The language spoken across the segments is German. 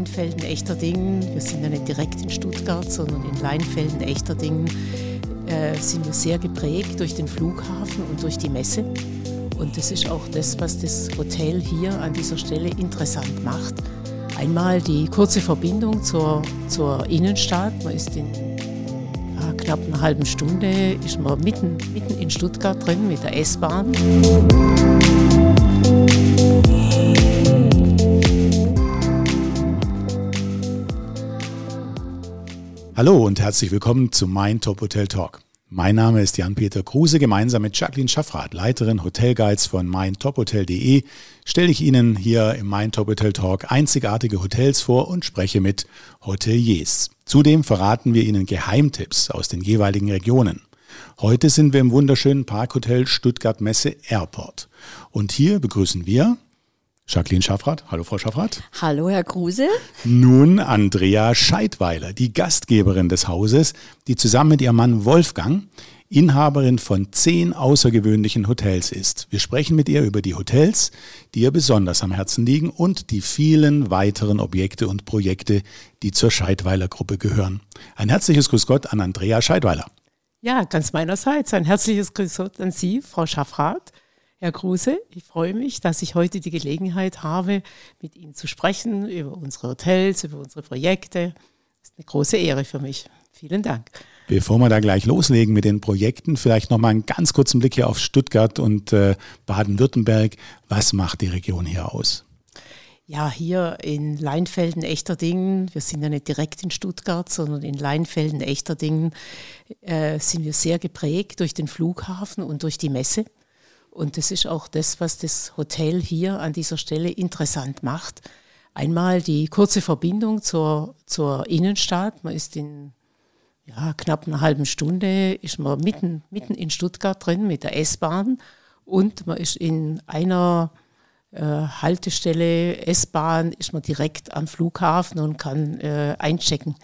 Leinfelden-Echterdingen, wir sind ja nicht direkt in Stuttgart, sondern in Leinfelden-Echterdingen, äh, sind wir sehr geprägt durch den Flughafen und durch die Messe. Und das ist auch das, was das Hotel hier an dieser Stelle interessant macht. Einmal die kurze Verbindung zur, zur Innenstadt. Man ist in ja, knapp einer halben Stunde ist man mitten, mitten in Stuttgart drin mit der S-Bahn. Hallo und herzlich willkommen zu Mein Top Hotel Talk. Mein Name ist Jan-Peter Kruse. Gemeinsam mit Jacqueline Schaffrath, Leiterin Hotelguides von meintophotel.de, stelle ich Ihnen hier im Mein Top Hotel Talk einzigartige Hotels vor und spreche mit Hoteliers. Zudem verraten wir Ihnen Geheimtipps aus den jeweiligen Regionen. Heute sind wir im wunderschönen Parkhotel Stuttgart Messe Airport. Und hier begrüßen wir Jacqueline Schaffrath. Hallo, Frau Schaffrath. Hallo, Herr Kruse. Nun Andrea Scheidweiler, die Gastgeberin des Hauses, die zusammen mit ihrem Mann Wolfgang Inhaberin von zehn außergewöhnlichen Hotels ist. Wir sprechen mit ihr über die Hotels, die ihr besonders am Herzen liegen und die vielen weiteren Objekte und Projekte, die zur Scheidweiler Gruppe gehören. Ein herzliches Grüß Gott an Andrea Scheidweiler. Ja, ganz meinerseits. Ein herzliches Grüß Gott an Sie, Frau Schaffrath. Herr Kruse, ich freue mich, dass ich heute die Gelegenheit habe, mit Ihnen zu sprechen über unsere Hotels, über unsere Projekte. Das ist eine große Ehre für mich. Vielen Dank. Bevor wir da gleich loslegen mit den Projekten, vielleicht noch mal einen ganz kurzen Blick hier auf Stuttgart und äh, Baden-Württemberg. Was macht die Region hier aus? Ja, hier in Leinfelden, Echterdingen, wir sind ja nicht direkt in Stuttgart, sondern in Leinfelden, Echterdingen äh, sind wir sehr geprägt durch den Flughafen und durch die Messe. Und das ist auch das, was das Hotel hier an dieser Stelle interessant macht. Einmal die kurze Verbindung zur, zur Innenstadt. Man ist in ja, knapp einer halben Stunde ist man mitten, mitten in Stuttgart drin mit der S-Bahn und man ist in einer äh, Haltestelle S-Bahn ist man direkt am Flughafen und kann äh, einchecken.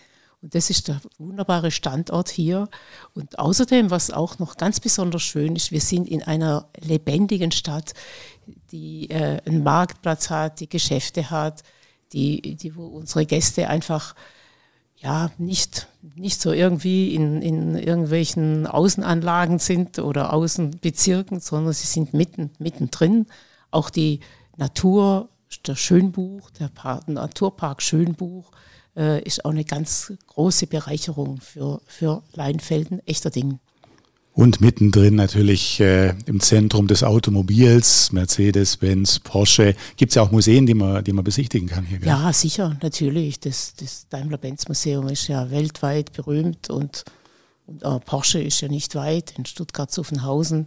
Und das ist der wunderbare Standort hier. Und außerdem, was auch noch ganz besonders schön ist, wir sind in einer lebendigen Stadt, die äh, einen Marktplatz hat, die Geschäfte hat, die, die wo unsere Gäste einfach ja nicht, nicht so irgendwie in, in irgendwelchen Außenanlagen sind oder Außenbezirken, sondern sie sind mitten, mittendrin. Auch die Natur, der Schönbuch, der Park, Naturpark Schönbuch, äh, ist auch eine ganz große Bereicherung für, für Leinfelden, Echterdingen. Und mittendrin natürlich äh, im Zentrum des Automobils, Mercedes, Benz, Porsche. Gibt es ja auch Museen, die man, die man besichtigen kann hier? Gell? Ja, sicher, natürlich. Das, das Daimler-Benz-Museum ist ja weltweit berühmt und, und Porsche ist ja nicht weit in Stuttgart-Zuffenhausen.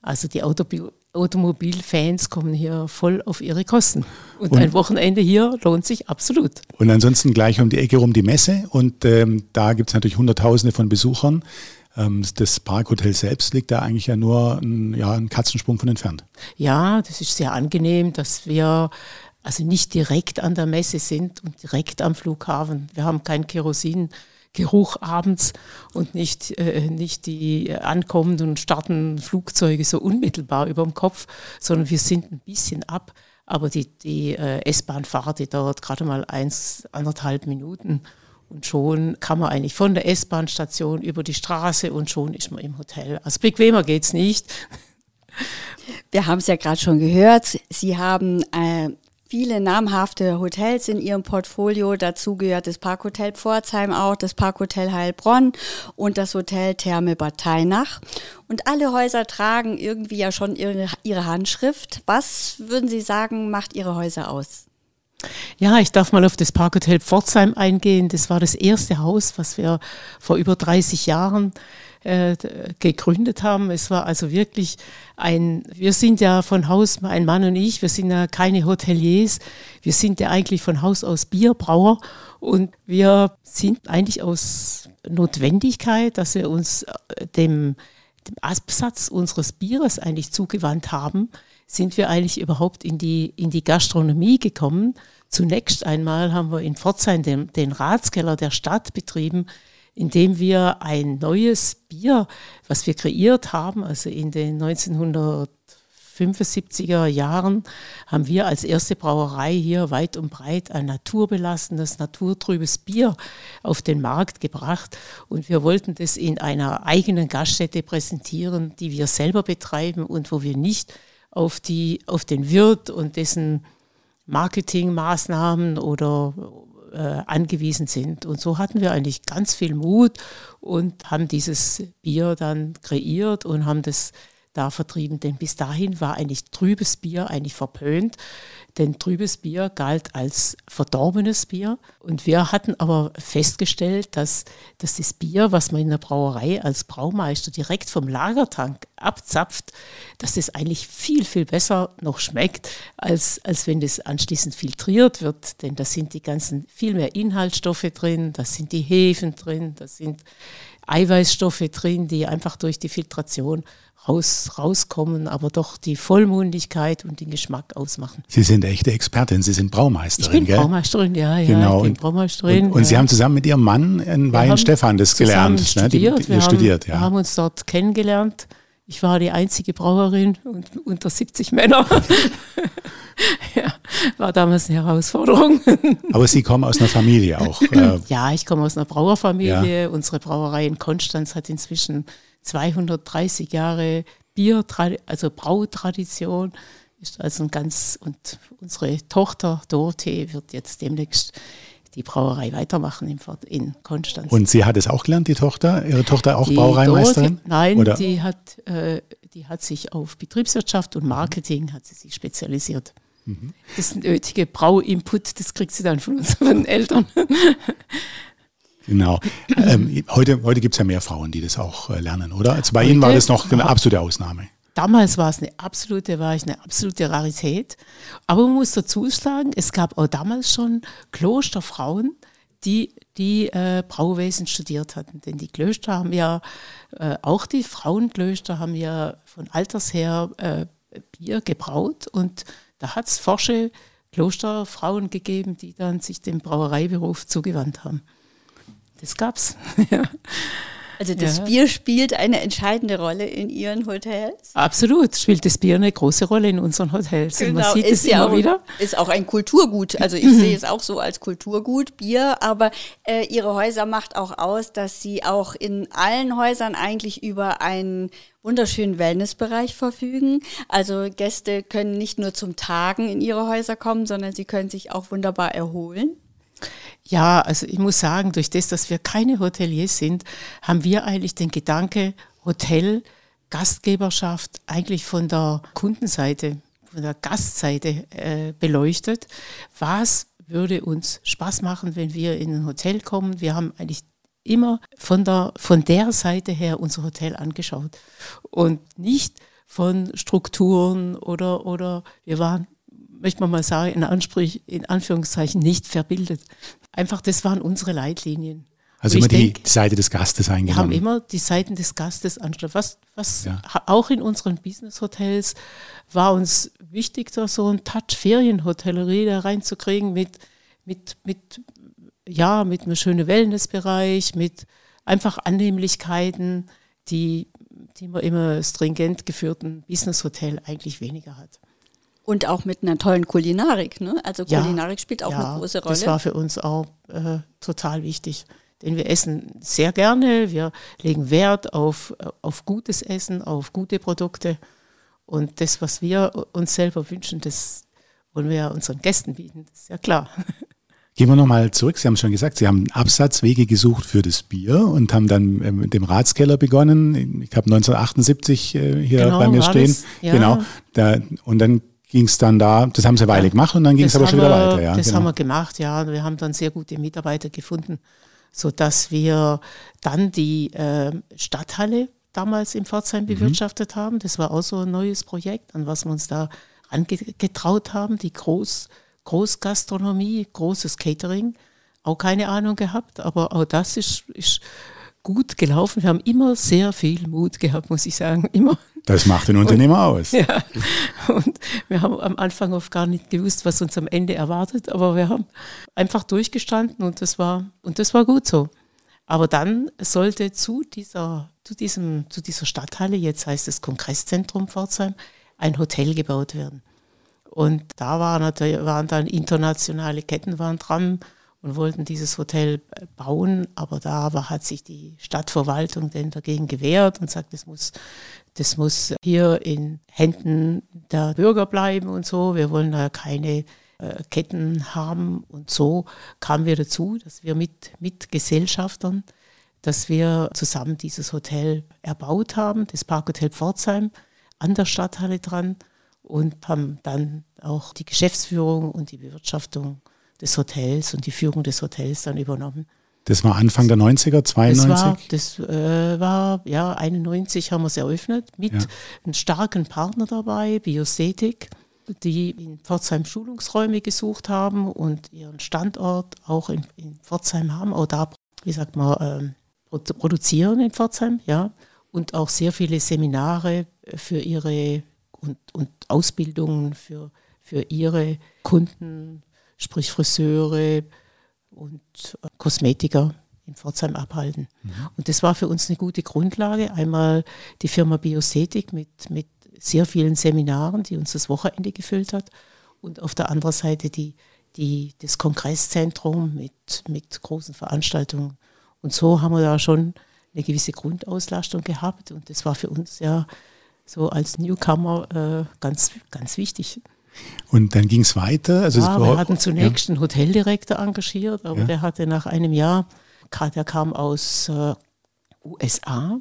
Also die Autobi Automobilfans kommen hier voll auf ihre Kosten. Und, und, ein Wochenende hier lohnt sich absolut. Und ansonsten gleich um die Ecke rum die Messe. Und ähm, da gibt es natürlich Hunderttausende von Besuchern. Ähm, das Parkhotel selbst liegt da eigentlich ja nur ein, ja, einen Katzensprung von entfernt. Ja, das ist sehr angenehm, dass wir also nicht direkt an der Messe sind und direkt am Flughafen. Wir haben kein Kerosin Geruch abends und nicht, äh, nicht die ankommenden und startenden Flugzeuge so unmittelbar über dem Kopf, sondern wir sind ein bisschen ab. Aber die, die äh, S-Bahn-Fahrt, die dauert gerade mal eins, anderthalb Minuten. Und schon kann man eigentlich von der S-Bahn-Station über die Straße und schon ist man im Hotel. Also bequemer geht es nicht. Wir haben es ja gerade schon gehört. Sie haben äh, viele namhafte Hotels in ihrem Portfolio. Dazu gehört das Parkhotel Pforzheim auch, das Parkhotel Heilbronn und das Hotel Therme Bad Teinach. Und alle Häuser tragen irgendwie ja schon ihre, ihre Handschrift. Was würden Sie sagen, macht Ihre Häuser aus? Ja, ich darf mal auf das Parkhotel Pforzheim eingehen. Das war das erste Haus, was wir vor über 30 Jahren äh, gegründet haben. Es war also wirklich ein, wir sind ja von Haus, mein Mann und ich, wir sind ja keine Hoteliers, wir sind ja eigentlich von Haus aus Bierbrauer und wir sind eigentlich aus Notwendigkeit, dass wir uns äh, dem, dem Absatz unseres Bieres eigentlich zugewandt haben, sind wir eigentlich überhaupt in die, in die Gastronomie gekommen. Zunächst einmal haben wir in Pforzheim den, den Ratskeller der Stadt betrieben, indem wir ein neues Bier, was wir kreiert haben, also in den 1900 75er Jahren haben wir als erste Brauerei hier weit und breit ein naturbelassenes, naturtrübes Bier auf den Markt gebracht. Und wir wollten das in einer eigenen Gaststätte präsentieren, die wir selber betreiben und wo wir nicht auf, die, auf den Wirt und dessen Marketingmaßnahmen oder angewiesen sind. Und so hatten wir eigentlich ganz viel Mut und haben dieses Bier dann kreiert und haben das da vertrieben. Denn bis dahin war eigentlich trübes Bier eigentlich verpönt. Denn trübes Bier galt als verdorbenes Bier. Und wir hatten aber festgestellt, dass, dass das Bier, was man in der Brauerei als Braumeister direkt vom Lagertank abzapft, dass das eigentlich viel, viel besser noch schmeckt, als, als wenn das anschließend filtriert wird. Denn da sind die ganzen viel mehr Inhaltsstoffe drin, da sind die Hefen drin, da sind Eiweißstoffe drin, die einfach durch die Filtration raus, rauskommen, aber doch die Vollmundigkeit und den Geschmack ausmachen. Sie sind echte Expertin, Sie sind Braumeisterin, ich bin gell? Braumeisterin, ja, ja. Genau. Bin Braumeisterin. Und, und Sie ja. haben zusammen mit Ihrem Mann in Weihenstephan das gelernt, ne? Studiert. Die, wir, ihr haben, studiert, wir ja. haben uns dort kennengelernt. Ich war die einzige Brauerin und unter 70 Männer. ja, war damals eine Herausforderung. Aber Sie kommen aus einer Familie auch. äh, ja, ich komme aus einer Brauerfamilie. Unsere Brauerei in Konstanz hat inzwischen 230 Jahre Bier, also Brautradition. Ist also ein ganz, und unsere Tochter Dorothee wird jetzt demnächst die Brauerei weitermachen in, in Konstanz. Und sie hat es auch gelernt, die Tochter? Ihre Tochter auch die Brauereimeisterin? Dorothee, nein, Oder? die hat, äh, die hat sich auf Betriebswirtschaft und Marketing hat sie sich spezialisiert. Mhm. Das nötige Brauinput, das kriegt sie dann von unseren Eltern. Genau. Ähm, heute heute gibt es ja mehr Frauen, die das auch äh, lernen, oder? Also bei Ihnen war das noch eine absolute Ausnahme. Damals war es eine absolute, war ich eine absolute Rarität. Aber man muss dazu sagen, es gab auch damals schon Klosterfrauen, die die äh, Brauwesen studiert hatten. Denn die Klöster haben ja, äh, auch die Frauenklöster haben ja von alters her äh, Bier gebraut. Und da hat es forsche Klosterfrauen gegeben, die dann sich dem Brauereiberuf zugewandt haben. Das gab's. ja. Also das Ja. Bier spielt eine entscheidende Rolle in Ihren Hotels. Absolut, spielt das Bier eine große Rolle in unseren Hotels. Und man sieht es immer auch, wieder. ist auch ein Kulturgut. Also ich sehe es auch so als Kulturgut, Bier. Aber äh, Ihre Häuser macht auch aus, dass Sie auch in allen Häusern eigentlich über einen wunderschönen Wellnessbereich verfügen. Also Gäste können nicht nur zum Tagen in Ihre Häuser kommen, sondern sie können sich auch wunderbar erholen. Ja, also ich muss sagen, durch das, dass wir keine Hoteliers sind, haben wir eigentlich den Gedanke Hotel, Gastgeberschaft eigentlich von der Kundenseite, von der Gastseite äh, beleuchtet. Was würde uns Spaß machen, wenn wir in ein Hotel kommen? Wir haben eigentlich immer von der, von der Seite her unser Hotel angeschaut und nicht von Strukturen oder, oder wir waren, möchte man mal sagen, in, Ansprüch, in Anführungszeichen nicht verbildet. Einfach, das waren unsere Leitlinien. Also immer die denk, Seite des Gastes wir haben eingenommen. immer die Seiten des Gastes angeschaut. Was, was Ja. auch in unseren Business-Hotels war uns wichtig, da so ein Touch Ferienhotellerie da reinzukriegen mit, mit, mit, ja, mit einem schönen Wellnessbereich, mit einfach Annehmlichkeiten, die, die man immer stringent geführten Business-Hotel eigentlich weniger hat. Und auch mit einer tollen Kulinarik. Ne? Also Ja, Kulinarik spielt auch ja, eine große Rolle. Das war für uns auch äh, total wichtig. Denn wir essen sehr gerne, wir legen Wert auf, äh, auf gutes Essen, auf gute Produkte. Und das, was wir uns selber wünschen, das wollen wir ja unseren Gästen bieten. Das ist ja klar. Gehen wir nochmal zurück. Sie haben schon gesagt, Sie haben Absatzwege gesucht für das Bier und haben dann äh, mit dem Ratskeller begonnen. Ich habe 1978 äh, hier Genau, bei mir stehen. das, ja. Genau. Da, und dann ging es dann da, das haben Sie eine Weile gemacht und dann ging es aber schon wieder wir, weiter. Ja, das genau. haben wir gemacht, ja. Wir haben dann sehr gute Mitarbeiter gefunden, sodass wir dann die äh, Stadthalle damals in Mhm. Pforzheim bewirtschaftet haben. Das war auch so ein neues Projekt, an was wir uns da angetraut haben. Die Groß, Großgastronomie, großes Catering. Auch keine Ahnung gehabt, aber auch das ist, ist gut gelaufen. Wir haben immer sehr viel Mut gehabt, muss ich sagen. Immer. Das macht den Unternehmer aus. Ja, und wir haben am Anfang oft gar nicht gewusst, was uns am Ende erwartet, aber wir haben einfach durchgestanden und das war, und das war gut so. Aber dann sollte zu dieser, zu diesem, zu dieser Stadthalle, jetzt heißt es Kongresszentrum Pforzheim, ein Hotel gebaut werden. Und da war natürlich, waren dann internationale Ketten waren dran und wollten dieses Hotel bauen, aber da war, hat sich die Stadtverwaltung denn dagegen gewehrt und sagt, das muss, das muss hier in Händen der Bürger bleiben und so. Wir wollen da keine äh, Ketten haben und so kamen wir dazu, dass wir mit, mit Gesellschaftern, dass wir zusammen dieses Hotel erbaut haben, das Parkhotel Pforzheim an der Stadthalle dran und haben dann auch die Geschäftsführung und die Bewirtschaftung des Hotels und die Führung des Hotels dann übernommen. Das war Anfang der 90er, 92? Das war, das, äh, war ja, 91 haben wir es eröffnet, mit ja. einem starken Partner dabei, Biosetik, die in Pforzheim Schulungsräume gesucht haben und ihren Standort auch in, in Pforzheim haben, auch da, wie sagt man, äh, produzieren in Pforzheim, ja, und auch sehr viele Seminare für ihre und, und Ausbildungen für, für ihre Kunden, sprich Friseure und äh, Kosmetiker in Pforzheim abhalten. Mhm. Und das war für uns eine gute Grundlage. Einmal die Firma Biosetik mit, mit sehr vielen Seminaren, die uns das Wochenende gefüllt hat. Und auf der anderen Seite die, die, das Kongresszentrum mit, mit großen Veranstaltungen. Und so haben wir da schon eine gewisse Grundauslastung gehabt. Und das war für uns ja so als Newcomer äh, ganz, ganz wichtig. Und dann ging es weiter. Also ja, wir hatten zunächst ja. einen Hoteldirektor engagiert, aber ja. der hatte nach einem Jahr, der kam aus äh, USA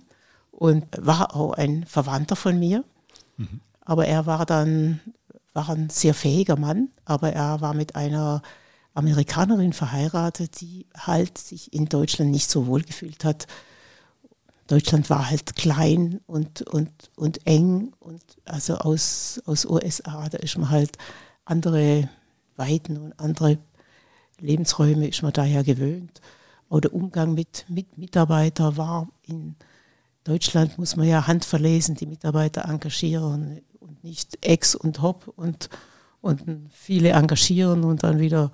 und war auch ein Verwandter von mir. Mhm. Aber er war dann war ein sehr fähiger Mann, aber er war mit einer Amerikanerin verheiratet, die halt sich in Deutschland nicht so wohl gefühlt hat Deutschland war halt klein und, und, und eng und also aus, aus USA, da ist man halt andere Weiten und andere Lebensräume ist man daher gewöhnt. Auch der Umgang mit, mit Mitarbeitern war in Deutschland, muss man ja handverlesen, die Mitarbeiter engagieren und nicht Ex und Hop und, und viele engagieren und dann wieder,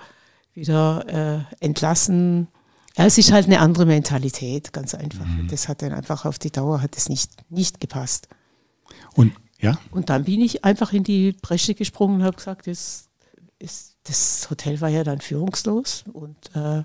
wieder äh, entlassen ja, es ist halt eine andere Mentalität, ganz einfach. Mhm. Das hat dann einfach auf die Dauer hat es nicht, nicht gepasst. Und ja? Und dann bin ich einfach in die Bresche gesprungen und habe gesagt, das, ist, das Hotel war ja dann führungslos und äh,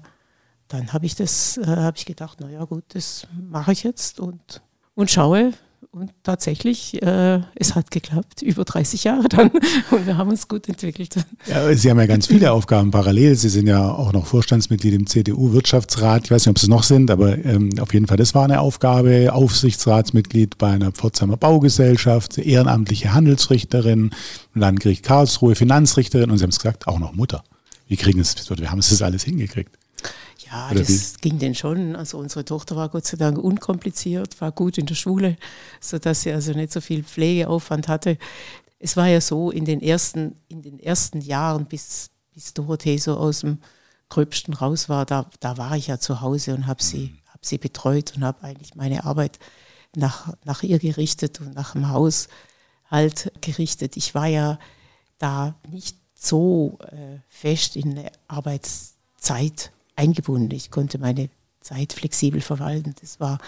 dann habe ich das, äh, habe ich gedacht, naja gut, das mache ich jetzt und, und schaue, und tatsächlich, äh, es hat geklappt, über 30 Jahre dann. Und wir haben uns gut entwickelt. Ja, Sie haben ja ganz viele Aufgaben parallel. Sie sind ja auch noch Vorstandsmitglied im CDU-Wirtschaftsrat. Ich weiß nicht, ob Sie es noch sind, aber ähm, auf jeden Fall, das war eine Aufgabe. Aufsichtsratsmitglied bei einer Pforzheimer Baugesellschaft, ehrenamtliche Handelsrichterin, Landgericht Karlsruhe, Finanzrichterin und Sie haben es gesagt, auch noch Mutter. Wie kriegen es, wir haben es das alles hingekriegt? Ja, Oder das wie? ging denn schon. Also unsere Tochter war Gott sei Dank unkompliziert, war gut in der Schule, sodass sie also nicht so viel Pflegeaufwand hatte. Es war ja so, in den ersten, in den ersten Jahren, bis, bis Dorothee so aus dem Gröbsten raus war, da, da war ich ja zu Hause und habe sie, mhm. hab sie betreut und habe eigentlich meine Arbeit nach, nach ihr gerichtet und nach dem Haus halt gerichtet. Ich war ja da nicht so äh, fest in der Arbeitszeit eingebunden. Ich konnte meine Zeit flexibel verwalten. Das war,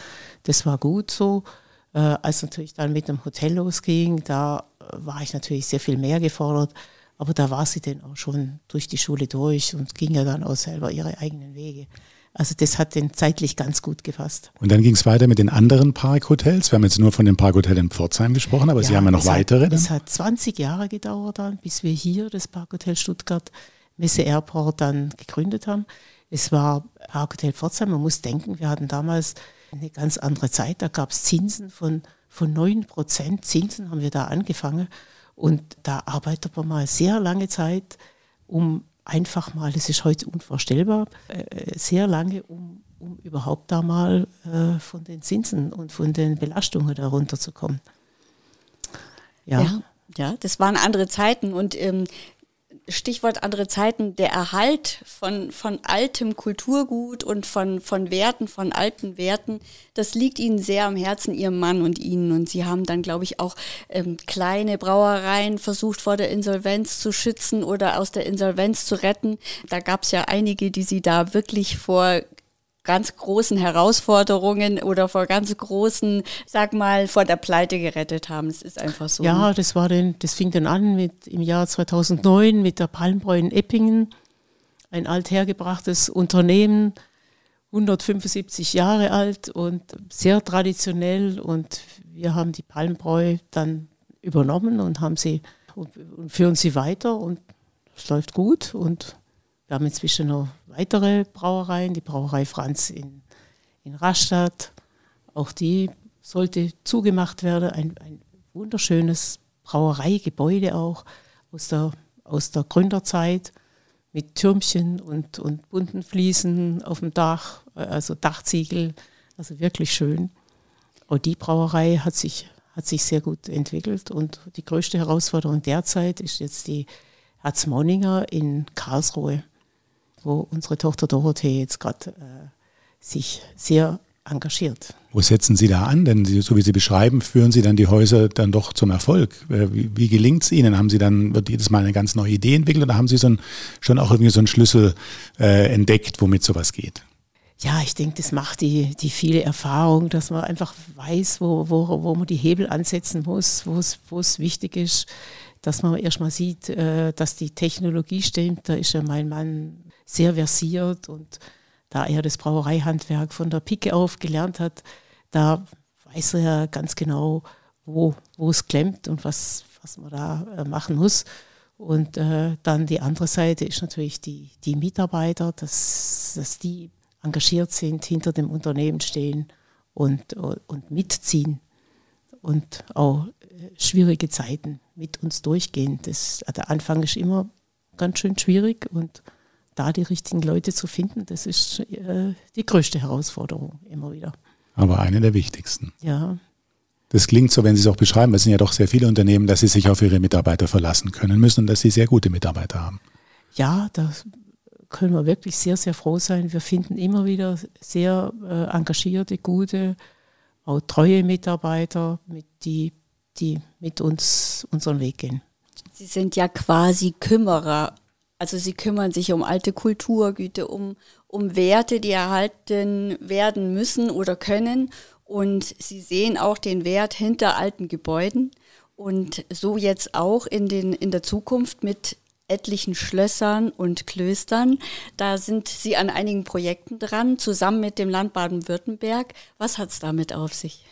das war gut so. Äh, als natürlich dann mit dem Hotel losging, da äh, war ich natürlich sehr viel mehr gefordert. Aber da war sie dann auch schon durch die Schule durch und ging ja dann auch selber ihre eigenen Wege. Also das hat den zeitlich ganz gut gefasst. Und dann ging es weiter mit den anderen Parkhotels. Wir haben jetzt nur von dem Parkhotel in Pforzheim gesprochen, aber ja, Sie haben ja noch weitere. Es hat 20 Jahre gedauert dann, bis wir hier das Parkhotel Stuttgart Messe Airport dann gegründet haben. Es war Parkhotel Pforzheim. Man muss denken, wir hatten damals eine ganz andere Zeit. Da gab es Zinsen von, von 9 Prozent. Zinsen haben wir da angefangen. Und da arbeitet man mal sehr lange Zeit, um einfach mal, das ist heute unvorstellbar, äh, sehr lange, um, um überhaupt da mal äh, von den Zinsen und von den Belastungen da runterzukommen. Ja. ja. Ja, das waren andere Zeiten und ähm, Stichwort andere Zeiten, der Erhalt von, von altem Kulturgut und von, von Werten, von alten Werten, das liegt Ihnen sehr am Herzen, Ihrem Mann und Ihnen. Und Sie haben dann, glaube ich, auch ähm, kleine Brauereien versucht, vor der Insolvenz zu schützen oder aus der Insolvenz zu retten. Da gab es ja einige, die Sie da wirklich vor ganz großen Herausforderungen oder vor ganz großen, sag mal, vor der Pleite gerettet haben. Es ist einfach so. Ja, das war denn, das fing dann an mit im Jahr 2009 mit der Palmbräu in Eppingen, ein althergebrachtes Unternehmen, 175 Jahre alt und sehr traditionell und wir haben die Palmbräu dann übernommen und haben sie und führen sie weiter und es läuft gut und wir haben inzwischen noch weitere Brauereien, die Brauerei Franz in, in Rastatt. Auch die sollte zugemacht werden. Ein, ein wunderschönes Brauereigebäude auch aus der, aus der Gründerzeit mit Türmchen und, und bunten Fliesen auf dem Dach, also Dachziegel, also wirklich schön. Und die Brauerei hat sich, hat sich sehr gut entwickelt und die größte Herausforderung derzeit ist jetzt die Herzmoninger in Karlsruhe wo unsere Tochter Dorothee jetzt gerade äh, sich sehr engagiert. Wo setzen Sie da an? Denn Sie, so wie Sie beschreiben, führen Sie dann die Häuser dann doch zum Erfolg. Äh, wie, wie gelingt es Ihnen? Haben Sie dann, wird jedes Mal eine ganz neue Idee entwickelt oder haben Sie so ein, schon auch irgendwie so einen Schlüssel äh, entdeckt, womit sowas geht? Ja, ich denke, das macht die, die viele Erfahrung, dass man einfach weiß, wo, wo, wo man die Hebel ansetzen muss, wo es, wo es wichtig ist, dass man erstmal sieht, äh, dass die Technologie stimmt. Da ist ja mein Mann sehr versiert und da er das Brauereihandwerk von der Pike auf gelernt hat, da weiß er ja ganz genau, wo, wo es klemmt und was, was man da äh, machen muss. Und äh, dann die andere Seite ist natürlich die, die Mitarbeiter, dass, dass die engagiert sind, hinter dem Unternehmen stehen und, und mitziehen und auch äh, schwierige Zeiten mit uns durchgehen. Das, der Anfang ist immer ganz schön schwierig und da die richtigen Leute zu finden, das ist äh, die größte Herausforderung immer wieder. Aber eine der wichtigsten. Ja. Das klingt so, wenn Sie es auch beschreiben, es sind ja doch sehr viele Unternehmen, dass sie sich auf ihre Mitarbeiter verlassen können müssen und dass sie sehr gute Mitarbeiter haben. Ja, da können wir wirklich sehr, sehr froh sein. Wir finden immer wieder sehr äh, engagierte, gute, auch treue Mitarbeiter, mit die, die mit uns unseren Weg gehen. Sie sind ja quasi Kümmerer also sie kümmern sich um alte Kulturgüter, um, um Werte, die erhalten werden müssen oder können. Und sie sehen auch den Wert hinter alten Gebäuden. Und so jetzt auch in, den, in der Zukunft mit etlichen Schlössern und Klöstern. Da sind Sie an einigen Projekten dran, zusammen mit dem Land Baden-Württemberg. Was hat es damit auf sich?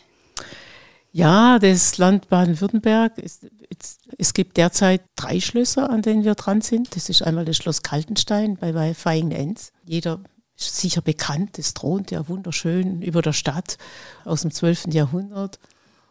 Ja, das Land Baden-Württemberg, es gibt derzeit drei Schlösser, an denen wir dran sind. Das ist einmal das Schloss Kaltenstein bei, bei Feigen-Enz. Jeder ist sicher bekannt, das thront ja wunderschön über der Stadt aus dem 12. Jahrhundert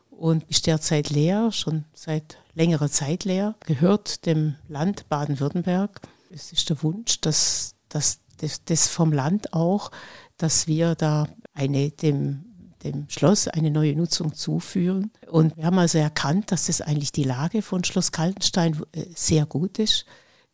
und ist derzeit leer, schon seit längerer Zeit leer, gehört dem Land Baden-Württemberg. Es ist der Wunsch, dass, dass das, das vom Land auch, dass wir da eine dem dem Schloss eine neue Nutzung zuführen. Und wir haben also erkannt, dass das eigentlich die Lage von Schloss Kaltenstein äh, sehr gut ist.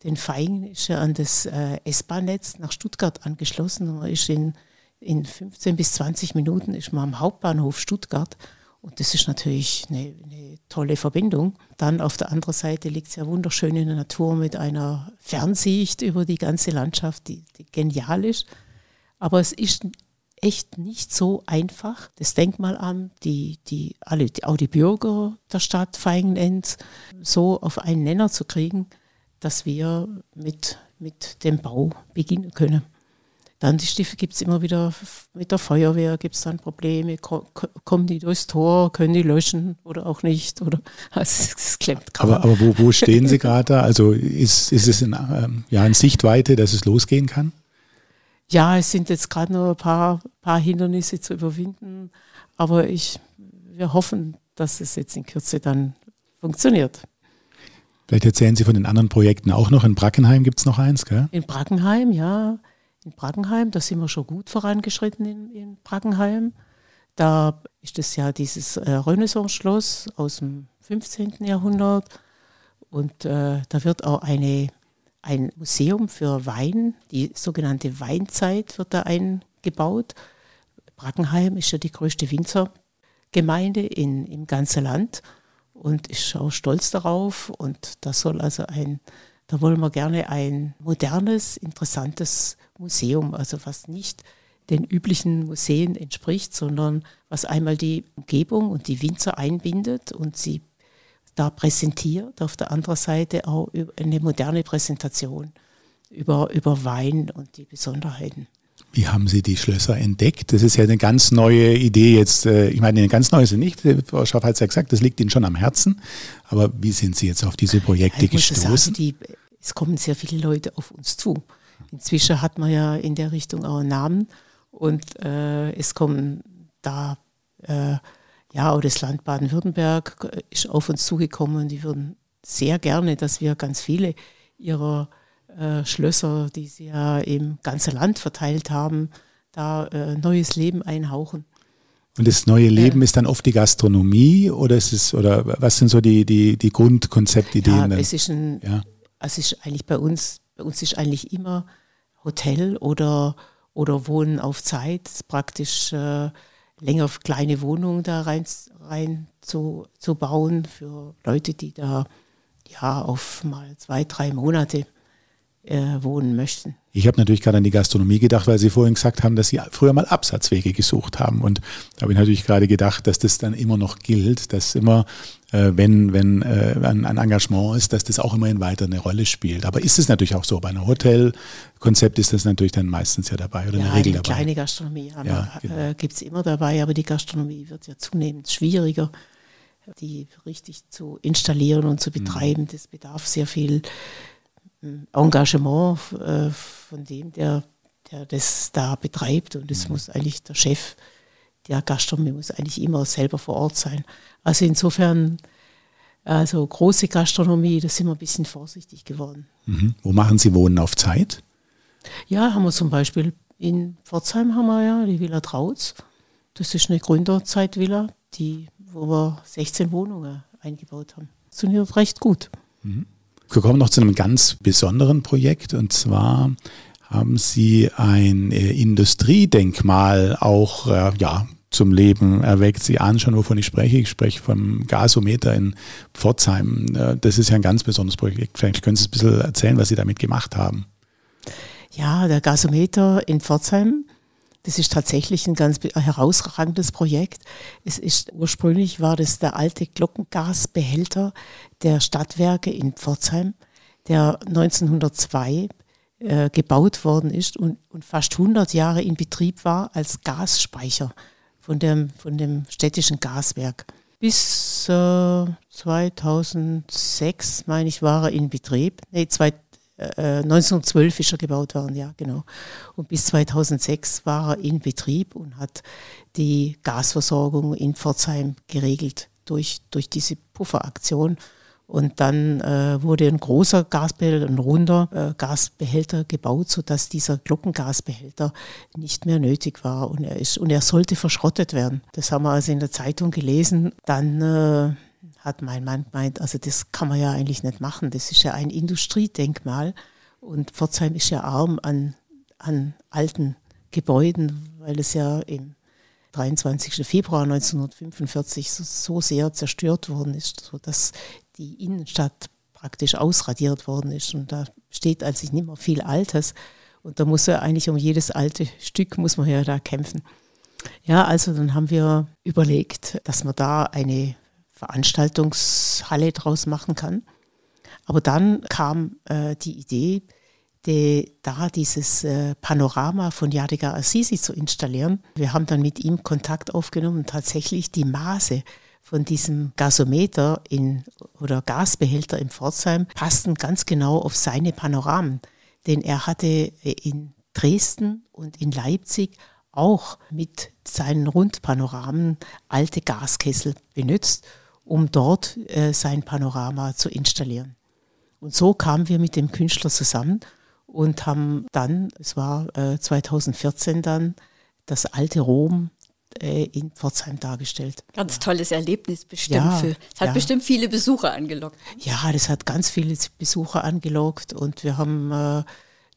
Denn Feingen ist ja an das äh, S-Bahn-Netz nach Stuttgart angeschlossen. Man ist in, in 15 bis 20 Minuten ist man am Hauptbahnhof Stuttgart. Und das ist natürlich eine, eine, tolle Verbindung. Dann auf der anderen Seite liegt es ja wunderschön in der Natur mit einer Fernsicht über die ganze Landschaft, die, die genial ist. Aber es ist echt nicht so einfach, das Denkmalamt, die, die, alle, auch die Bürger der Stadt Feigenenz so auf einen Nenner zu kriegen, dass wir mit, mit dem Bau beginnen können. Dann die Stifte gibt es immer wieder mit der Feuerwehr, gibt es dann Probleme, kommen die durchs Tor, können die löschen oder auch nicht. Oder, also es klemmt gerade. Aber, aber wo, wo stehen Sie gerade da? Also ist, ist es in, ähm, ja, in Sichtweite, dass es losgehen kann? Ja, es sind jetzt gerade noch ein paar, paar Hindernisse zu überwinden, aber ich, wir hoffen, dass es jetzt in Kürze dann funktioniert. Vielleicht erzählen Sie von den anderen Projekten auch noch. In Brackenheim gibt es noch eins, gell? In Brackenheim, ja. In Brackenheim, da sind wir schon gut vorangeschritten in, in Brackenheim. Da ist es ja dieses äh, Renaissance-Schloss aus dem 15. Jahrhundert. Und äh, da wird auch eine ein Museum für Wein, die sogenannte Weinzeit wird da eingebaut. Brackenheim ist ja die größte Winzergemeinde in, im ganzen Land und ist auch stolz darauf. Und da soll also ein, da wollen wir gerne ein modernes, interessantes Museum, also was nicht den üblichen Museen entspricht, sondern was einmal die Umgebung und die Winzer einbindet und sie da präsentiert, auf der anderen Seite auch eine moderne Präsentation über, über Wein und die Besonderheiten. Wie haben Sie die Schlösser entdeckt? Das ist ja eine ganz neue Idee jetzt. Äh, ich meine, eine ganz neue ist sie nicht. Frau Schaff hat es ja gesagt, das liegt Ihnen schon am Herzen. Aber wie sind Sie jetzt auf diese Projekte ja, gestoßen? Sagen, die, es kommen sehr viele Leute auf uns zu. Inzwischen hat man ja in der Richtung auch einen Namen und äh, es kommen da, äh, ja, auch das Land Baden-Württemberg ist auf uns zugekommen und die würden sehr gerne, dass wir ganz viele ihrer äh, Schlösser, die sie ja im ganzen Land verteilt haben, da äh, neues Leben einhauchen. Und das neue Leben äh, ist dann oft die Gastronomie oder ist es oder was sind so die, die, die Grundkonzeptideen? Ja, es ist ein, ja. es ist eigentlich bei uns, bei uns ist eigentlich immer Hotel oder, oder Wohnen auf Zeit, praktisch äh, länger kleine Wohnungen da rein, rein zu, zu bauen für Leute, die da ja auf mal zwei, drei Monate äh, wohnen möchten. Ich habe natürlich gerade an die Gastronomie gedacht, weil Sie vorhin gesagt haben, dass Sie früher mal Absatzwege gesucht haben. Und da habe ich natürlich gerade gedacht, dass das dann immer noch gilt, dass immer, wenn, wenn äh, ein, ein, Engagement ist, dass das auch immerhin weiter eine Rolle spielt. Aber ist es natürlich auch so. Bei einem Hotelkonzept ist das natürlich dann meistens ja dabei oder ja, eine Regel dabei. Kleine Gastronomie ja, genau. äh, gibt es immer dabei, aber die Gastronomie wird ja zunehmend schwieriger die richtig zu installieren und zu betreiben. Mhm. Das bedarf sehr viel Engagement äh, von dem, der, der das da betreibt. Und es mhm. muss eigentlich der Chef der Gastronomie muss eigentlich immer selber vor Ort sein. Also insofern, also große Gastronomie, da sind wir ein bisschen vorsichtig geworden. Mhm. Wo machen Sie Wohnen auf Zeit? Ja, haben wir zum Beispiel in Pforzheim haben wir ja die Villa Trautz. Das ist eine Gründerzeitvilla, die, wo wir 16 Wohnungen eingebaut haben. Das funktioniert recht gut. Mhm. Wir kommen noch zu einem ganz besonderen Projekt und zwar haben Sie ein äh, Industriedenkmal auch äh, ja, zum Leben erweckt. Sie ahnen schon, wovon ich spreche. Ich spreche vom Gasometer in Pforzheim. Äh, das ist ja ein ganz besonderes Projekt. Vielleicht können Sie ein bisschen erzählen, was Sie damit gemacht haben. Ja, der Gasometer in Pforzheim das ist tatsächlich ein ganz herausragendes Projekt. Es ist ursprünglich war das der alte Glockengasbehälter der Stadtwerke in Pforzheim, der 1902 äh, gebaut worden ist und, und, fast 100 Jahre in Betrieb war als Gasspeicher von dem, von dem städtischen Gaswerk. Bis äh, 2006, meine ich, war er in Betrieb. Nee, zwei, 1912 äh, ist er gebaut worden, ja, genau. Und bis 2006 war er in Betrieb und hat die Gasversorgung in Pforzheim geregelt durch, durch diese Pufferaktion. Und dann äh, wurde ein großer Gasbehälter, ein runder äh, Gasbehälter gebaut, sodass dieser Glockengasbehälter nicht mehr nötig war. Und er, ist, und er sollte verschrottet werden. Das haben wir also in der Zeitung gelesen. Dann äh, hat mein Mann gemeint, also das kann man ja eigentlich nicht machen. Das ist ja ein Industriedenkmal und Pforzheim ist ja arm an, an alten Gebäuden, weil es ja im 23. Februar 1945 so, so sehr zerstört worden ist, sodass die Innenstadt praktisch ausradiert worden ist. Und da steht eigentlich nicht mehr viel Altes. Und da muss ja eigentlich um jedes alte Stück muss man ja da kämpfen. Ja, also dann haben wir überlegt, dass man da eine Veranstaltungshalle draus machen kann. Aber dann kam äh, die Idee, die, da dieses äh, Panorama von Yadigar Assisi zu installieren. Wir haben dann mit ihm Kontakt aufgenommen tatsächlich die Maße von diesem Gasometer in, oder Gasbehälter in Pforzheim passten ganz genau auf seine Panoramen. Denn er hatte in Dresden und in Leipzig auch mit seinen Rundpanoramen alte Gaskessel benutzt um dort äh, sein Panorama zu installieren. Und so kamen wir mit dem Künstler zusammen und haben dann, es war äh, 2014 dann, das alte Rom äh, in Pforzheim dargestellt. Ganz tolles Erlebnis bestimmt. Ja, für, es hat ja. bestimmt viele Besucher angelockt. Ja, das hat ganz viele Besucher angelockt und wir haben äh,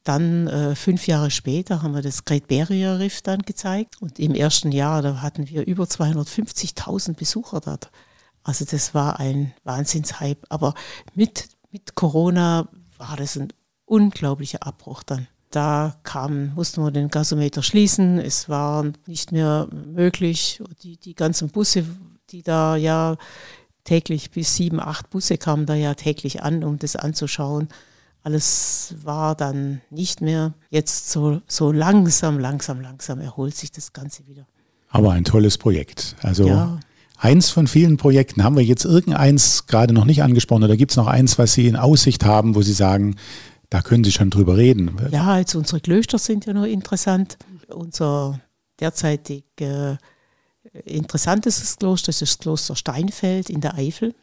dann äh, fünf Jahre später haben wir das Great Barrier Riff dann gezeigt und im ersten Jahr, da hatten wir über 250.000 Besucher dort. Also das war ein Wahnsinnshype. Aber mit, mit Corona war das ein unglaublicher Abbruch dann. da kam, mussten wir den Gasometer schließen. Es war nicht mehr möglich. Die, die ganzen Busse, die da ja täglich bis sieben, acht Busse kamen da ja täglich an, um das anzuschauen. Alles war dann nicht mehr. Jetzt so, so langsam, langsam, langsam erholt sich das Ganze wieder. Aber ein tolles Projekt. Also ja. eins von vielen Projekten. Haben wir jetzt irgendeins gerade noch nicht angesprochen oder gibt es noch eins, was Sie in Aussicht haben, wo Sie sagen, da können Sie schon drüber reden? Ja, also unsere Klöster sind ja nur interessant. Unser derzeitig äh, interessantestes Kloster ist das Kloster Steinfeld in der Eifel.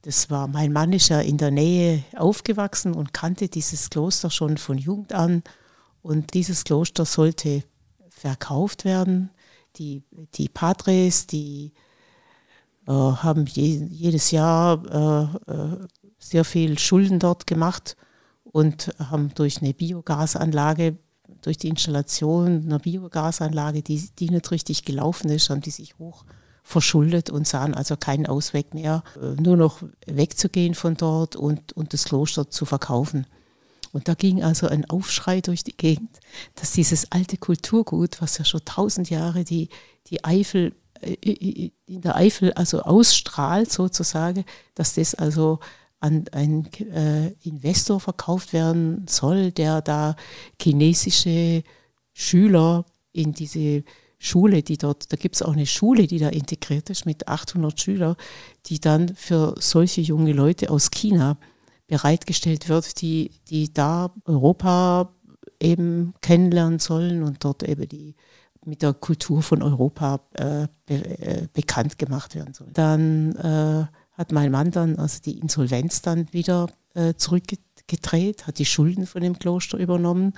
Das war, mein Mann ist ja in der Nähe aufgewachsen und kannte dieses Kloster schon von Jugend an. Und dieses Kloster sollte verkauft werden. Die, die Padres, die äh, haben je, jedes Jahr äh, äh, sehr viel Schulden dort gemacht und haben durch eine Biogasanlage, durch die Installation einer Biogasanlage, die, die nicht richtig gelaufen ist, haben die sich hoch verschuldet und sahen also keinen Ausweg mehr, äh, nur noch wegzugehen von dort und, und das Kloster zu verkaufen. Und da ging also ein Aufschrei durch die Gegend, dass dieses alte Kulturgut, was ja schon tausend Jahre die, die Eifel, äh, äh, in der Eifel also ausstrahlt sozusagen, dass das also an einen äh, Investor verkauft werden soll, der da chinesische Schüler in diese Schule, die dort, da gibt es auch eine Schule, die da integriert ist mit 800 Schülern, die dann für solche junge Leute aus China bereitgestellt wird, die, die da Europa eben kennenlernen sollen und dort eben die mit der Kultur von Europa äh, be, äh, bekannt gemacht werden sollen. Dann äh, hat mein Mann dann also die Insolvenz dann wieder äh, zurückgedreht, hat die Schulden von dem Kloster übernommen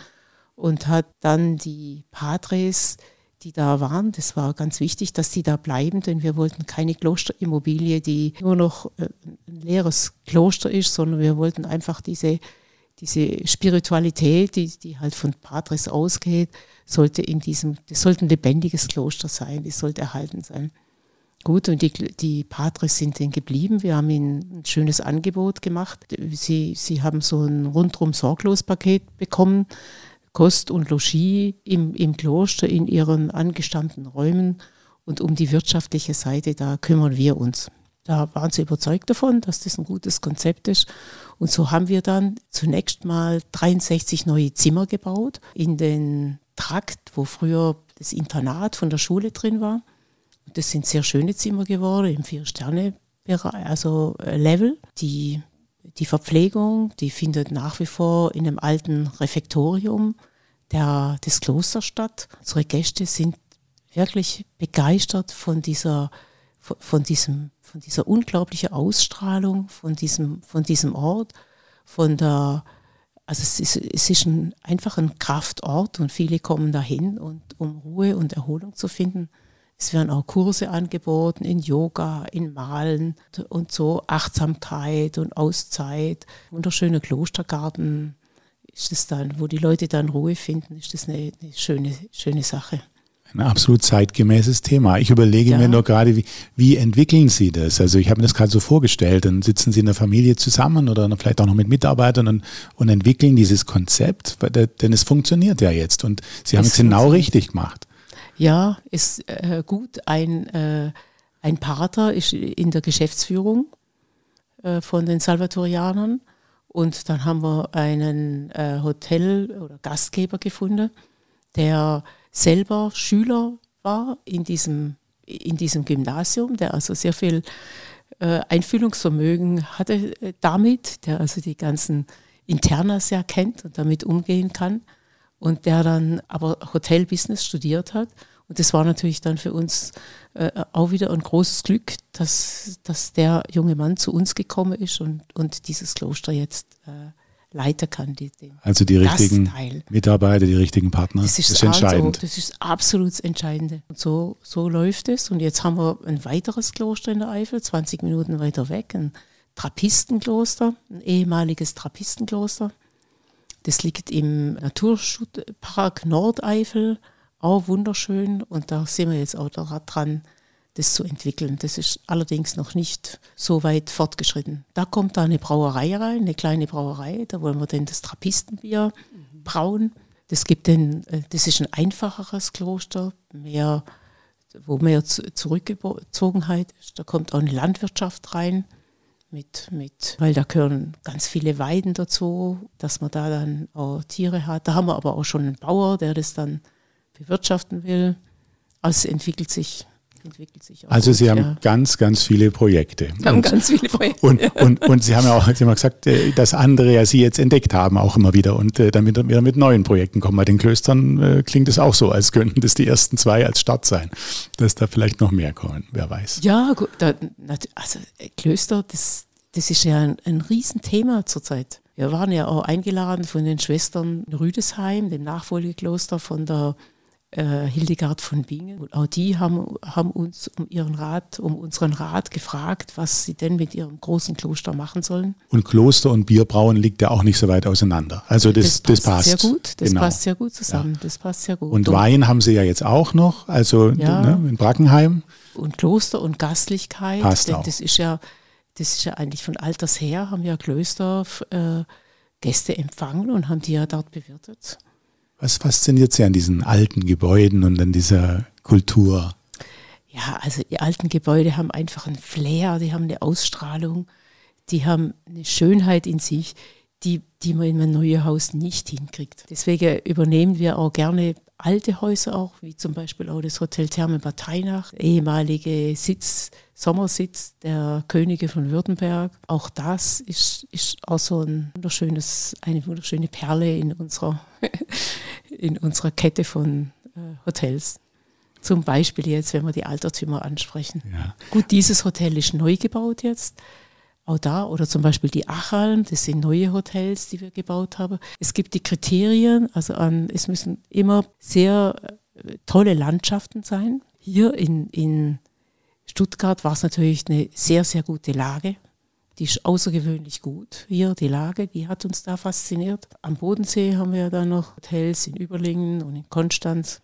und hat dann die Padres die da waren. Das war ganz wichtig, dass die da bleiben, denn wir wollten keine Klosterimmobilie, die nur noch äh, ein leeres Kloster ist, sondern wir wollten einfach diese, diese Spiritualität, die, die halt von Patres ausgeht, sollte in diesem, das sollte ein lebendiges Kloster sein, das sollte erhalten sein. Gut, und die, die Patres sind dann geblieben. Wir haben ihnen ein schönes Angebot gemacht. Sie, sie haben so ein rundrum sorglos Paket bekommen Kost und Logis im, im Kloster in ihren angestammten Räumen und um die wirtschaftliche Seite, da kümmern wir uns. Da waren sie überzeugt davon, dass das ein gutes Konzept ist. Und so haben wir dann zunächst mal 63 neue Zimmer gebaut in den Trakt, wo früher das Internat von der Schule drin war. Das sind sehr schöne Zimmer geworden im Vier-Sterne- also äh. Die die Verpflegung, die findet nach wie vor in einem alten Refektorium der, des Klosters statt. Unsere Gäste sind wirklich begeistert von dieser, von diesem, von dieser unglaublichen Ausstrahlung, von diesem, von diesem Ort, von der, also es ist, es ist ein, einfach ein Kraftort und viele kommen dahin, und, um Ruhe und Erholung zu finden. Es werden auch Kurse angeboten in Yoga, in Malen und so Achtsamkeit und Auszeit. Wunderschöner Klostergarten ist das dann, wo die Leute dann Ruhe finden, ist das eine, eine schöne, schöne Sache. Ein absolut zeitgemäßes Thema. Ich überlege ja. mir nur gerade, wie, wie entwickeln Sie das? Also ich habe mir das gerade so vorgestellt, dann sitzen Sie in der Familie zusammen oder vielleicht auch noch mit Mitarbeitern und, und entwickeln dieses Konzept, denn es funktioniert ja jetzt und Sie haben es genau richtig gemacht. Ja, ist äh, gut. Ein, äh, ein Pater ist in der Geschäftsführung äh, von den Salvatorianern. Und dann haben wir einen äh, Hotel- oder Gastgeber gefunden, der selber Schüler war in diesem, in diesem Gymnasium, der also sehr viel äh, Einfühlungsvermögen hatte äh, damit, der also die ganzen Internas ja kennt und damit umgehen kann und der dann aber Hotelbusiness studiert hat. Und das war natürlich dann für uns äh, auch wieder ein großes Glück, dass, dass der junge Mann zu uns gekommen ist und, und dieses Kloster jetzt äh, leiten kann. Die, also die richtigen Mitarbeiter, die richtigen Partner. Das ist, das ist entscheidend. Also, das ist absolut das Entscheidende. Und so, so läuft es. Und jetzt haben wir ein weiteres Kloster in der Eifel, 20 Minuten weiter weg, ein Trappistenkloster, ein ehemaliges Trappistenkloster. Das liegt im Naturschutzpark Nordeifel, auch wunderschön. Und da sind wir jetzt auch dran, das zu entwickeln. Das ist allerdings noch nicht so weit fortgeschritten. Da kommt da eine Brauerei rein, eine kleine Brauerei. Da wollen wir dann das Trappistenbier Braun. Das gibt den, äh, das ist ein einfacheres Kloster, mehr, wo mehr Zurückgezogenheit ist. Da kommt auch eine Landwirtschaft rein, mit, mit, weil da gehören ganz viele Weiden dazu, dass man da dann auch Tiere hat. Da haben wir aber auch schon einen Bauer, der das dann bewirtschaften will. Also es entwickelt sich entwickelt sich auch. Also gut, Sie haben ja. ganz, ganz viele Projekte. Wir haben und, ganz viele Projekte. Und, und, und Sie haben ja auch Sie haben gesagt, äh, dass andere ja Sie jetzt entdeckt haben, auch immer wieder und äh, dann wieder mit neuen Projekten kommen. Bei den Klöstern äh, klingt es auch so, als könnten das die ersten zwei als Start sein, dass da vielleicht noch mehr kommen, wer weiß. Ja, gut, da, also Klöster, das, das ist ja ein, ein Riesenthema zurzeit. Wir waren ja auch eingeladen von den Schwestern Rüdesheim, dem Nachfolgekloster von der äh, Hildegard von Bingen. Und auch die haben, haben uns um ihren Rat, um unseren Rat gefragt, was sie denn mit ihrem großen Kloster machen sollen. Und Kloster und Bierbrauen liegt ja auch nicht so weit auseinander. Also das, das passt. Das passt sehr gut. Das genau. passt sehr gut zusammen. Ja. Das passt sehr gut. Und, und Wein haben sie ja jetzt auch noch, also ja. ne, in Brackenheim. Und Kloster und Gastlichkeit. Passt denn auch. das ist ja, das ist ja eigentlich von alters her, haben ja Klöster äh, Gäste empfangen und haben die ja dort bewirtet. Was fasziniert Sie an diesen alten Gebäuden und an dieser Kultur? Ja, also die alten Gebäude haben einfach einen Flair, die haben eine Ausstrahlung, die haben eine Schönheit in sich, die, die man in einem neuen Haus nicht hinkriegt. Deswegen übernehmen wir auch gerne alte Häuser auch, wie zum Beispiel auch das Hotel Therme Bad Teinach, ehemalige Sitz, Sommersitz der Könige von Württemberg. Auch das ist, ist auch so ein wunderschönes, eine wunderschöne Perle in unserer, in unserer Kette von äh, Hotels. Zum Beispiel jetzt, wenn wir die Altertümer ansprechen. Ja. Gut, dieses Hotel ist neu gebaut jetzt. Auch da, oder zum Beispiel die Achalm, das sind neue Hotels, die wir gebaut haben. Es gibt die Kriterien, also an, es müssen immer sehr äh, tolle Landschaften sein. Hier in, in Stuttgart war es natürlich eine sehr, sehr gute Lage. Die ist außergewöhnlich gut. Hier die Lage, die hat uns da fasziniert. Am Bodensee haben wir da noch Hotels in Überlingen und in Konstanz.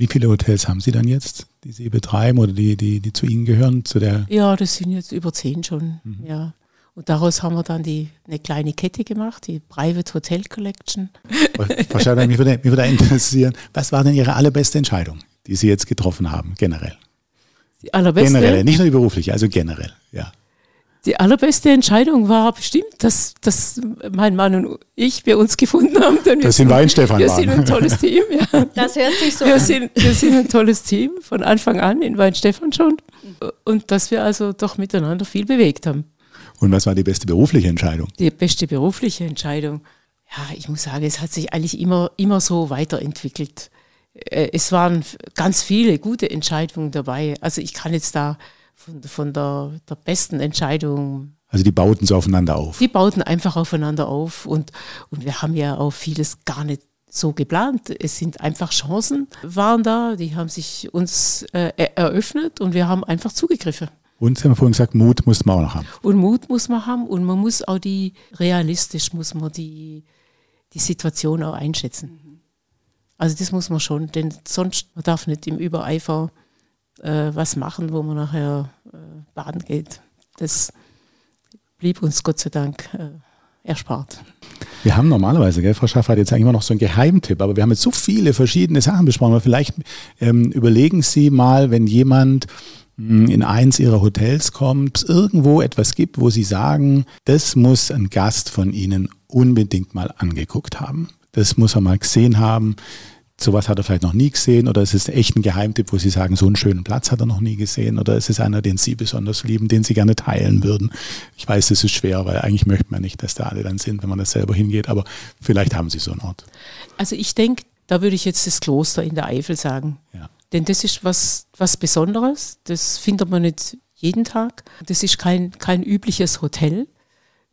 Wie viele Hotels haben Sie dann jetzt, die Sie betreiben oder die, die, die zu Ihnen gehören? Zu der ja, das sind jetzt über zehn schon. Mhm. Ja. Und daraus haben wir dann die, eine kleine Kette gemacht, die Private Hotel Collection. Wahrscheinlich, mich würde, mich würde interessieren, was war denn Ihre allerbeste Entscheidung, die Sie jetzt getroffen haben, generell? Die allerbeste? Generell, nicht nur die berufliche, also generell, ja die allerbeste Entscheidung war bestimmt, dass, dass mein Mann und ich wir uns gefunden haben. Denn das sind Weinstefan Wir sind ein tolles Team. Ja. Das hört sich so wir an. Sind, wir sind ein tolles Team von Anfang an in Weinstefan schon. Und dass wir also doch miteinander viel bewegt haben. Und was war die beste berufliche Entscheidung? Die beste berufliche Entscheidung. Ja, ich muss sagen, es hat sich eigentlich immer, immer so weiterentwickelt. Äh, es waren ganz viele gute Entscheidungen dabei. Also ich kann jetzt da von, von der, der besten Entscheidung. Also die bauten so aufeinander auf. Die bauten einfach aufeinander auf und, und wir haben ja auch vieles gar nicht so geplant. Es sind einfach Chancen, waren da, die haben sich uns äh, eröffnet und wir haben einfach zugegriffen. Und Sie haben vorhin gesagt, Mut muss man auch noch haben. Und Mut muss man haben und man muss auch die, realistisch muss man die, die Situation auch einschätzen. Also das muss man schon, denn sonst, man darf nicht im Übereifer äh, was machen, wo man nachher äh, baden geht. Das blieb uns Gott sei Dank äh, erspart. Wir haben normalerweise, gell, Frau Schaffer hat jetzt eigentlich immer noch so einen Geheimtipp, aber wir haben jetzt so viele verschiedene Sachen besprochen. Aber vielleicht ähm, überlegen Sie mal, wenn jemand hm, in eins Ihrer Hotels kommt, irgendwo etwas gibt, wo Sie sagen, das muss ein Gast von Ihnen unbedingt mal angeguckt haben. Das muss er mal gesehen haben sowas hat er vielleicht noch nie gesehen oder es ist echt ein Geheimtipp, wo Sie sagen, so einen schönen Platz hat er noch nie gesehen oder es ist einer, den Sie besonders lieben, den Sie gerne teilen würden. Ich weiß, das ist schwer, weil eigentlich möchte man nicht, dass da alle dann sind, wenn man das selber hingeht, aber vielleicht haben Sie so einen Ort. Also ich denke, da würde ich jetzt das Kloster in der Eifel sagen. Ja. Denn das ist was, was Besonderes, das findet man nicht jeden Tag. Das ist kein, kein übliches Hotel,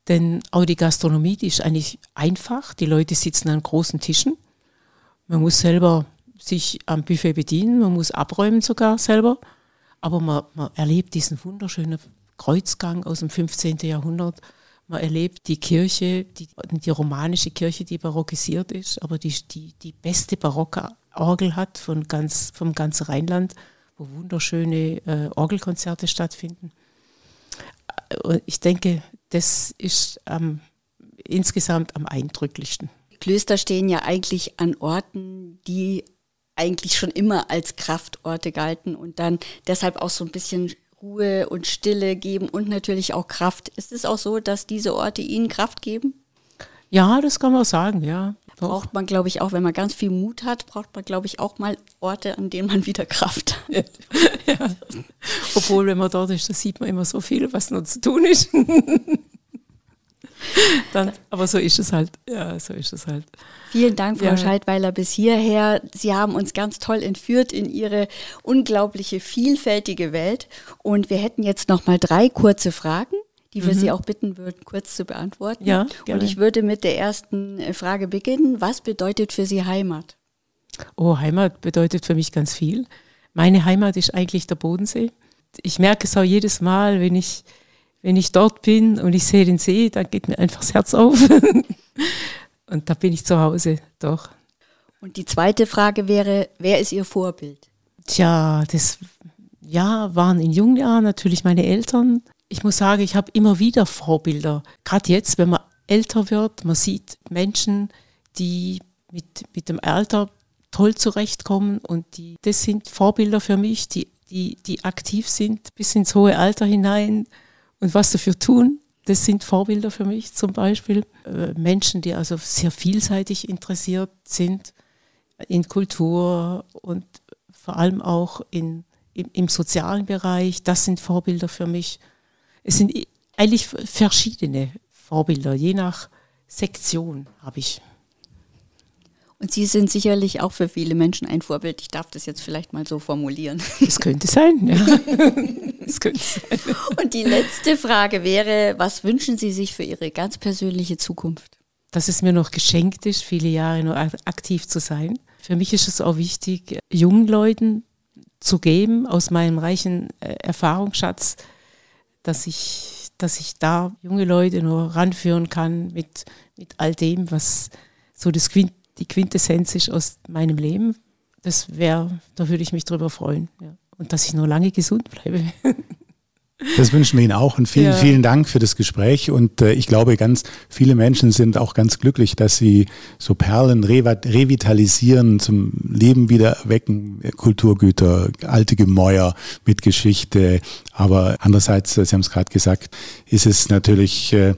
denn auch die Gastronomie, die ist eigentlich einfach. Die Leute sitzen an großen Tischen man muss selber sich am Buffet bedienen, man muss abräumen sogar selber. Aber man, man erlebt diesen wunderschönen Kreuzgang aus dem 15. Jahrhundert. Man erlebt die Kirche, die, die romanische Kirche, die barockisiert ist, aber die, die, die beste barocke Orgel hat von ganz, vom ganzen Rheinland, wo wunderschöne äh, Orgelkonzerte stattfinden. Und ich denke, das ist ähm, insgesamt am eindrücklichsten. Klöster stehen ja eigentlich an Orten, die eigentlich schon immer als Kraftorte galten und dann deshalb auch so ein bisschen Ruhe und Stille geben und natürlich auch Kraft. Ist es auch so, dass diese Orte Ihnen Kraft geben? Ja, das kann man sagen, ja. Braucht man, glaube ich, auch, wenn man ganz viel Mut hat, braucht man, glaube ich, auch mal Orte, an denen man wieder Kraft hat. ja. Obwohl, wenn man dort ist, da sieht man immer so viel, was noch zu tun ist. Dann, aber so ist es halt. Ja, so ist es halt. Vielen Dank, Frau ja. Scheidweiler, bis hierher. Sie haben uns ganz toll entführt in Ihre unglaubliche, vielfältige Welt. Und wir hätten jetzt noch mal drei kurze Fragen die wir mhm. Sie auch bitten würden, kurz zu beantworten. Ja, gerne. Und ich würde mit der ersten äh, Frage beginnen. Was bedeutet für Sie Heimat? Oh, Heimat bedeutet für mich ganz viel. Meine Heimat ist eigentlich der Bodensee. Ich merke es auch jedes Mal, wenn ich, wenn ich dort bin und ich sehe den See, da geht mir einfach das Herz auf. und da bin ich zu Hause, doch. Und die zweite Frage wäre, wer ist Ihr Vorbild? Tja, das ja, waren in jungen Jahren natürlich meine Eltern, ich muss sagen, ich habe immer wieder Vorbilder. Gerade jetzt, wenn man älter wird, man sieht Menschen, die mit, mit dem Alter toll zurechtkommen und die, das sind Vorbilder für mich, die, die, die aktiv sind bis ins hohe Alter hinein und was dafür tun. Das sind Vorbilder für mich zum Beispiel. Äh, Menschen, die also sehr vielseitig interessiert sind in Kultur und vor allem auch in, im, im sozialen Bereich. Das sind Vorbilder für mich es sind eigentlich verschiedene Vorbilder, je nach Sektion habe ich. Und Sie sind sicherlich auch für viele Menschen ein Vorbild. Ich darf das jetzt vielleicht mal so formulieren. Es könnte sein, ja. es könnte sein. Und die letzte Frage wäre, was wünschen Sie sich für Ihre ganz persönliche Zukunft? Dass es mir noch geschenkt ist, viele Jahre noch aktiv zu sein. Für mich ist es auch wichtig, jungen Leuten zu geben aus meinem reichen äh, Erfahrungsschatz, dass ich, dass ich da junge Leute nur ranführen kann mit, mit all dem, was so das Quint, die Quintessenz ist aus meinem Leben. Das wäre, da würde ich mich drüber freuen. Ja. Und dass ich nur lange gesund bleibe. Das wünschen wir Ihnen auch und vielen, ja. vielen Dank für das Gespräch. Und äh, ich glaube, ganz viele Menschen sind auch ganz glücklich, dass sie so Perlen revitalisieren, zum Leben wieder erwecken, Kulturgüter, alte Gemäuer mit Geschichte. Aber andererseits, äh, Sie haben es gerade gesagt, ist es natürlich äh,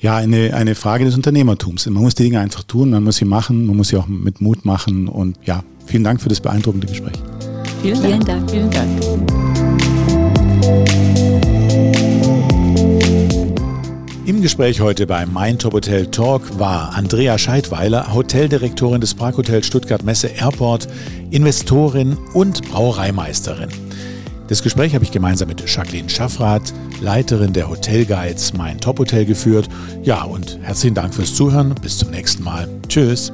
ja eine, eine Frage des Unternehmertums. Man muss die Dinge einfach tun, man muss sie machen, man muss sie auch mit Mut machen. Und ja, vielen Dank für das beeindruckende Gespräch. Vielen Dank. Vielen Dank. Vielen Dank. Im Gespräch heute bei Mein Top Hotel Talk war Andrea Scheidweiler, Hoteldirektorin des Parkhotel Stuttgart Messe Airport, Investorin und Brauereimeisterin. Das Gespräch habe ich gemeinsam mit Jacqueline Schaffrath, Leiterin der Hotelguides Mein Top Hotel geführt. Ja, und herzlichen Dank fürs Zuhören. Bis zum nächsten Mal. Tschüss.